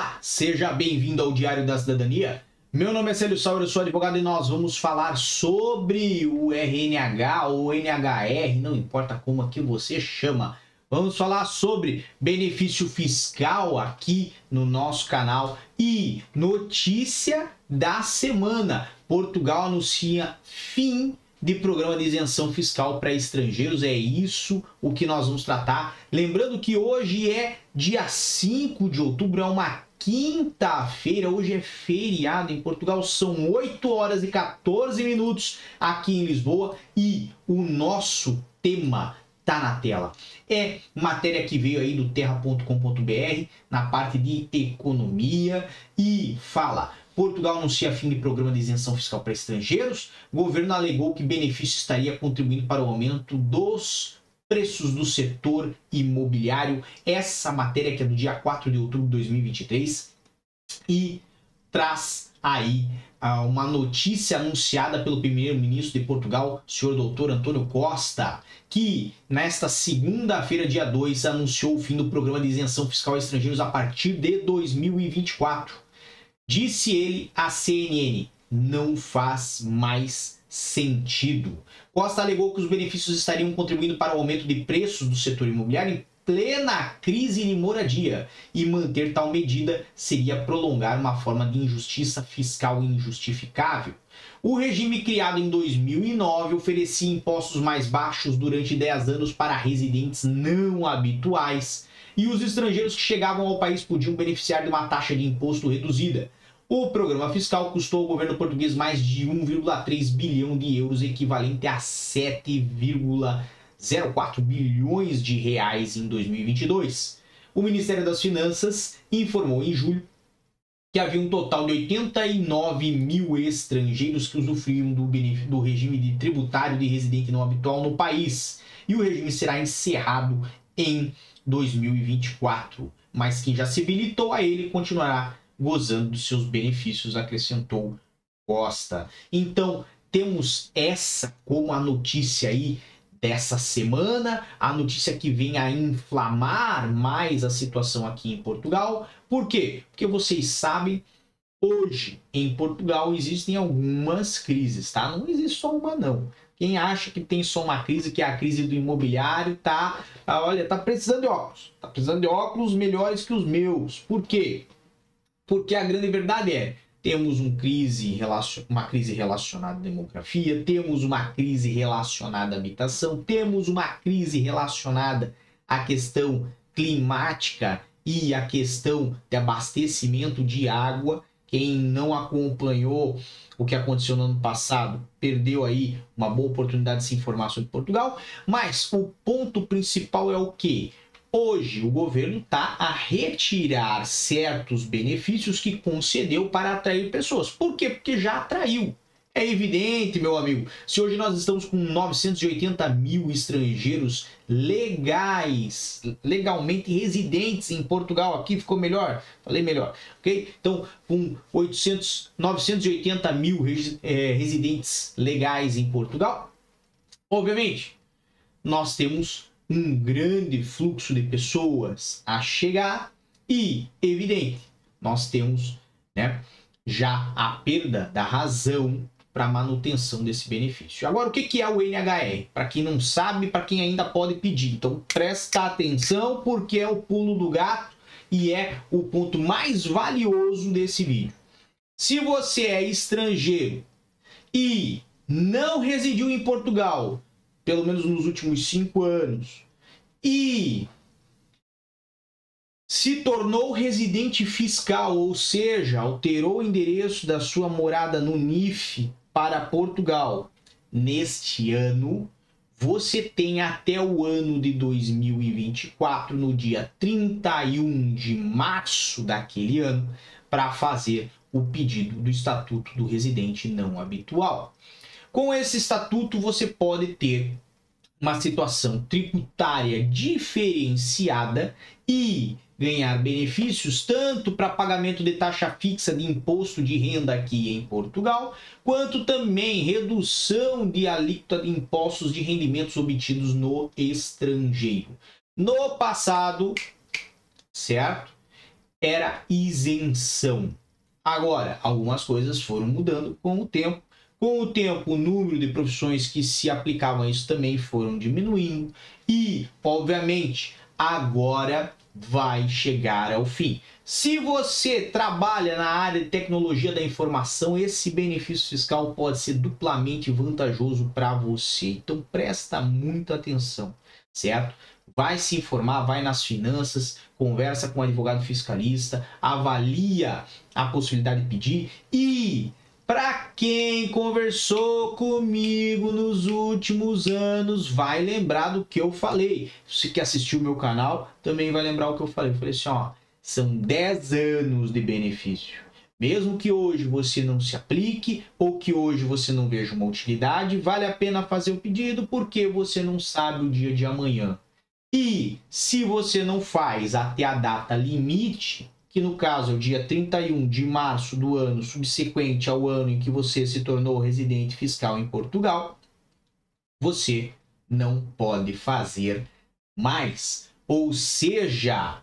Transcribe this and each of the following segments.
Olá, seja bem-vindo ao Diário da Cidadania. Meu nome é Célio Sauer, eu sou advogado e nós vamos falar sobre o RNH ou NHR, não importa como aqui você chama. Vamos falar sobre benefício fiscal aqui no nosso canal e notícia da semana. Portugal anuncia fim de programa de isenção fiscal para estrangeiros. É isso o que nós vamos tratar. Lembrando que hoje é dia 5 de outubro, é uma quinta-feira. Hoje é feriado em Portugal. São 8 horas e 14 minutos aqui em Lisboa e o nosso tema tá na tela. É matéria que veio aí do terra.com.br na parte de economia e fala Portugal anuncia fim de programa de isenção fiscal para estrangeiros. O governo alegou que benefício estaria contribuindo para o aumento dos preços do setor imobiliário. Essa matéria que é do dia 4 de outubro de 2023 e traz aí uh, uma notícia anunciada pelo primeiro-ministro de Portugal, senhor doutor Antônio Costa, que nesta segunda-feira, dia 2, anunciou o fim do programa de isenção fiscal a estrangeiros a partir de 2024. Disse ele à CNN: não faz mais sentido. Costa alegou que os benefícios estariam contribuindo para o aumento de preços do setor imobiliário em plena crise de moradia e manter tal medida seria prolongar uma forma de injustiça fiscal injustificável. O regime criado em 2009 oferecia impostos mais baixos durante 10 anos para residentes não habituais e os estrangeiros que chegavam ao país podiam beneficiar de uma taxa de imposto reduzida. O programa fiscal custou ao governo português mais de 1,3 bilhão de euros, equivalente a 7,04 bilhões de reais em 2022. O Ministério das Finanças informou em julho que havia um total de 89 mil estrangeiros que usufruíam do, do regime de tributário de residente não habitual no país. E o regime será encerrado em 2024. Mas quem já se habilitou a ele continuará gozando dos seus benefícios, acrescentou Costa. Então, temos essa como a notícia aí dessa semana, a notícia que vem a inflamar mais a situação aqui em Portugal. Por quê? Porque vocês sabem, hoje em Portugal existem algumas crises, tá? Não existe só uma não. Quem acha que tem só uma crise, que é a crise do imobiliário, tá? Ah, olha, tá precisando de óculos. Tá precisando de óculos melhores que os meus. Por quê? Porque a grande verdade é, temos um crise, uma crise relacionada à demografia, temos uma crise relacionada à habitação, temos uma crise relacionada à questão climática e à questão de abastecimento de água. Quem não acompanhou o que aconteceu no ano passado perdeu aí uma boa oportunidade de se informar sobre Portugal. Mas o ponto principal é o que? Hoje, o governo está a retirar certos benefícios que concedeu para atrair pessoas. Por quê? Porque já atraiu. É evidente, meu amigo. Se hoje nós estamos com 980 mil estrangeiros legais, legalmente residentes em Portugal, aqui ficou melhor? Falei melhor, ok? Então, com 800, 980 mil é, residentes legais em Portugal, obviamente, nós temos um grande fluxo de pessoas a chegar e, evidente, nós temos né, já a perda da razão para manutenção desse benefício. Agora, o que é o NHR? Para quem não sabe, para quem ainda pode pedir. Então, presta atenção porque é o pulo do gato e é o ponto mais valioso desse vídeo. Se você é estrangeiro e não residiu em Portugal pelo menos nos últimos cinco anos, e se tornou residente fiscal, ou seja, alterou o endereço da sua morada no NIF para Portugal. Neste ano, você tem até o ano de 2024, no dia 31 de março daquele ano, para fazer o pedido do Estatuto do Residente Não Habitual. Com esse estatuto, você pode ter uma situação tributária diferenciada e ganhar benefícios tanto para pagamento de taxa fixa de imposto de renda aqui em Portugal, quanto também redução de alíquota de impostos de rendimentos obtidos no estrangeiro. No passado, certo? era isenção. Agora, algumas coisas foram mudando com o tempo. Com o tempo, o número de profissões que se aplicavam a isso também foram diminuindo. E, obviamente, agora vai chegar ao fim. Se você trabalha na área de tecnologia da informação, esse benefício fiscal pode ser duplamente vantajoso para você. Então presta muita atenção, certo? Vai se informar, vai nas finanças, conversa com o advogado fiscalista, avalia a possibilidade de pedir e para quem conversou comigo nos últimos anos, vai lembrar do que eu falei. Se que assistiu o meu canal, também vai lembrar o que eu falei. Eu falei assim, ó, são 10 anos de benefício. Mesmo que hoje você não se aplique ou que hoje você não veja uma utilidade, vale a pena fazer o pedido porque você não sabe o dia de amanhã. E se você não faz até a data limite, que no caso é o dia 31 de março do ano subsequente ao ano em que você se tornou residente fiscal em Portugal, você não pode fazer mais. Ou seja,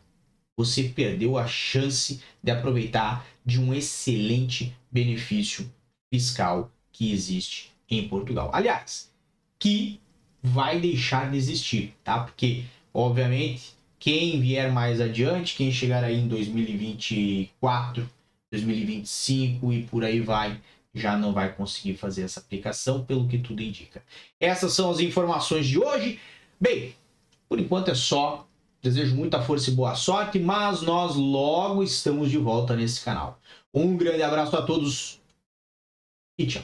você perdeu a chance de aproveitar de um excelente benefício fiscal que existe em Portugal. Aliás, que vai deixar de existir, tá? Porque, obviamente, quem vier mais adiante, quem chegar aí em 2024, 2025 e por aí vai, já não vai conseguir fazer essa aplicação, pelo que tudo indica. Essas são as informações de hoje. Bem, por enquanto é só. Desejo muita força e boa sorte, mas nós logo estamos de volta nesse canal. Um grande abraço a todos e tchau.